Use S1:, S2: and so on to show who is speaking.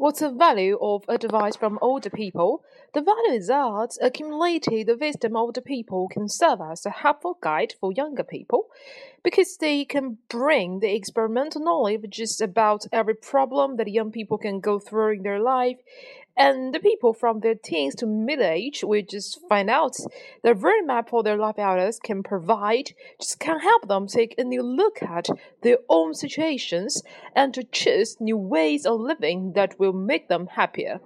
S1: What's the value of advice from older people? The value is that accumulated the wisdom of older people can serve as a helpful guide for younger people because they can bring the experimental knowledge just about every problem that young people can go through in their life and the people from their teens to middle age will just find out the roadmap for their life outlook can provide just can help them take a new look at their own situations and to choose new ways of living that will make them happier.